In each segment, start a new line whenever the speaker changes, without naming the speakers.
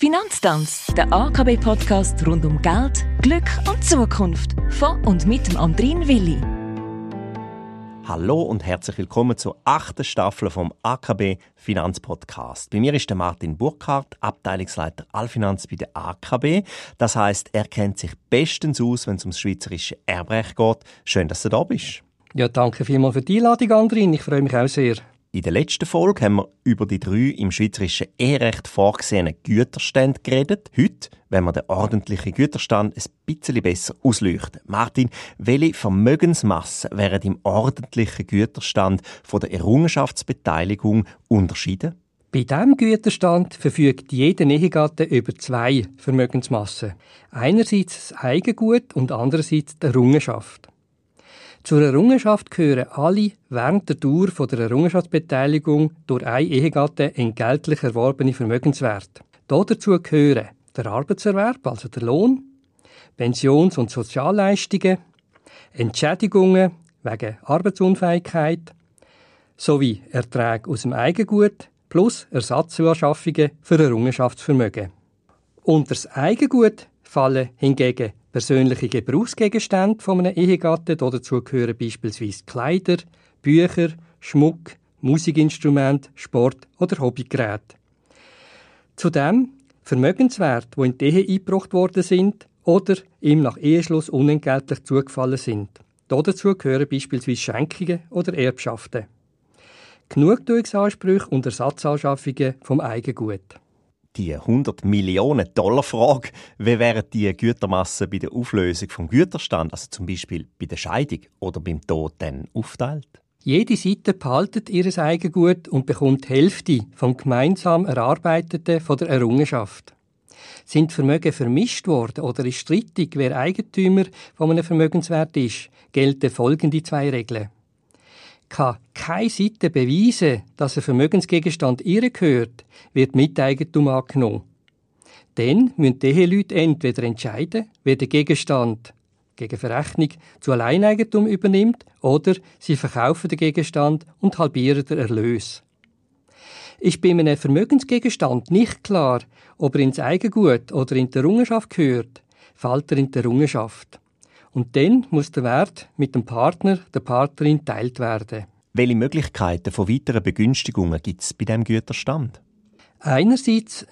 Finanztanz, der AKB-Podcast rund um Geld, Glück und Zukunft. Von und mit dem Andrin Willi.
Hallo und herzlich willkommen zur achten Staffel vom AKB Finanzpodcast. Bei mir ist der Martin Burkhardt, Abteilungsleiter Allfinanz bei der AKB. Das heißt, er kennt sich bestens aus, wenn es ums schweizerische Erbrecht geht. Schön, dass du da bist.
Ja, danke vielmals für die Einladung, Andrin. Ich freue mich auch sehr.
In der letzten Folge haben wir über die drei im schweizerischen Eherecht vorgesehenen Güterstände geredet. Heute wenn wir den ordentlichen Güterstand ein bisschen besser ausleuchten. Martin, welche Vermögensmasse wären im ordentlichen Güterstand von der Errungenschaftsbeteiligung unterschieden?
Bei diesem Güterstand verfügt jeder Ehegatte über zwei Vermögensmassen. Einerseits das Eigengut und andererseits die Errungenschaft. Zur Errungenschaft gehören alle während der Dauer der Errungenschaftsbeteiligung durch ein Ehegatte entgeltlich erworbene Vermögenswerte. Dazu gehören der Arbeitserwerb, also der Lohn, Pensions- und Sozialleistungen, Entschädigungen wegen Arbeitsunfähigkeit sowie Erträge aus dem Eigengut plus Ersatzanschaffungen für Errungenschaftsvermögen. Unter das Eigengut fallen hingegen persönliche Gebrauchsgegenstände von einem Ehegatten. Dazu gehören beispielsweise Kleider, Bücher, Schmuck, Musikinstrumente, Sport- oder Hobbygeräte. Zudem Vermögenswerte, die in die Ehe eingebracht worden sind oder ihm nach Eheschluss unentgeltlich zugefallen sind. Dazu gehören beispielsweise Schenkungen oder Erbschaften. Genugtuungsansprüche und Ersatzanschaffungen vom Eigengut
die 100 Millionen Dollar Frage, wie wären die Gütermassen bei der Auflösung vom Güterstand, also zum Beispiel bei der Scheidung oder beim Tod, dann aufteilt?
Jede Seite behaltet ihr Eigengut und bekommt die Hälfte vom gemeinsam Erarbeiteten von der Errungenschaft. Sind Vermögen vermischt worden oder ist strittig, wer Eigentümer von einem Vermögenswert ist, gelten folgende zwei Regeln kann keine Seite beweisen, dass ein Vermögensgegenstand ihr gehört, wird Miteigentum angenommen. Dann müssen die Eheleute entweder entscheiden, wer den Gegenstand gegen Verrechnung zu Alleineigentum übernimmt, oder sie verkaufen den Gegenstand und halbieren den Erlös. Ist bei einem Vermögensgegenstand nicht klar, ob er ins Eigengut oder in die Errungenschaft gehört, fällt er in die Errungenschaft. Und dann muss der Wert mit dem Partner, der Partnerin teilt werden.
Welche Möglichkeiten von weiteren Begünstigungen gibt es bei diesem Güterstand?
Einerseits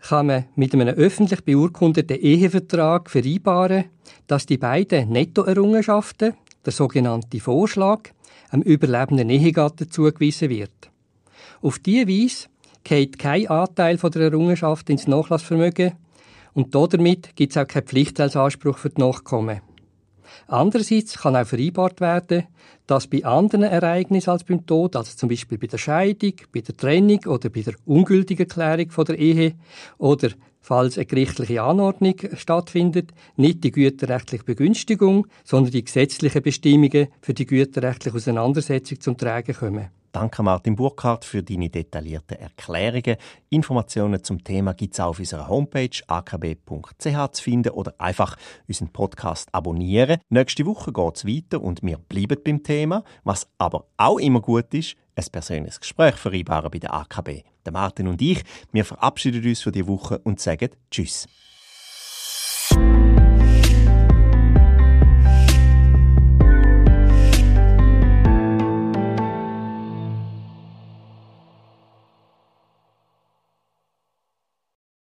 kann man mit einem öffentlich beurkundeten Ehevertrag vereinbaren, dass die beiden Nettoerrungenschaften, der sogenannte Vorschlag, einem überlebenden Ehegatten zugewiesen wird. Auf diese Weise geht kein Anteil von der Errungenschaft ins Nachlassvermögen und damit gibt es auch keinen Pflichtteilsanspruch für die Nachkommen. Andererseits kann auch vereinbart werden, dass bei anderen Ereignissen als beim Tod, also zum Beispiel bei der Scheidung, bei der Trennung oder bei der ungültigen Klärung der Ehe oder falls eine gerichtliche Anordnung stattfindet, nicht die güterrechtliche Begünstigung, sondern die gesetzlichen Bestimmungen für die güterrechtliche Auseinandersetzung zum Tragen kommen.
Danke Martin Burkhardt für deine detaillierten Erklärungen. Informationen zum Thema gibt es auf unserer Homepage akb.ch zu finden oder einfach unseren Podcast abonnieren. Nächste Woche geht es weiter und wir bleiben beim Thema. Was aber auch immer gut ist, ein persönliches Gespräch vereinbaren bei der AKB. Der Martin und ich, wir verabschieden uns für die Woche und sagen Tschüss.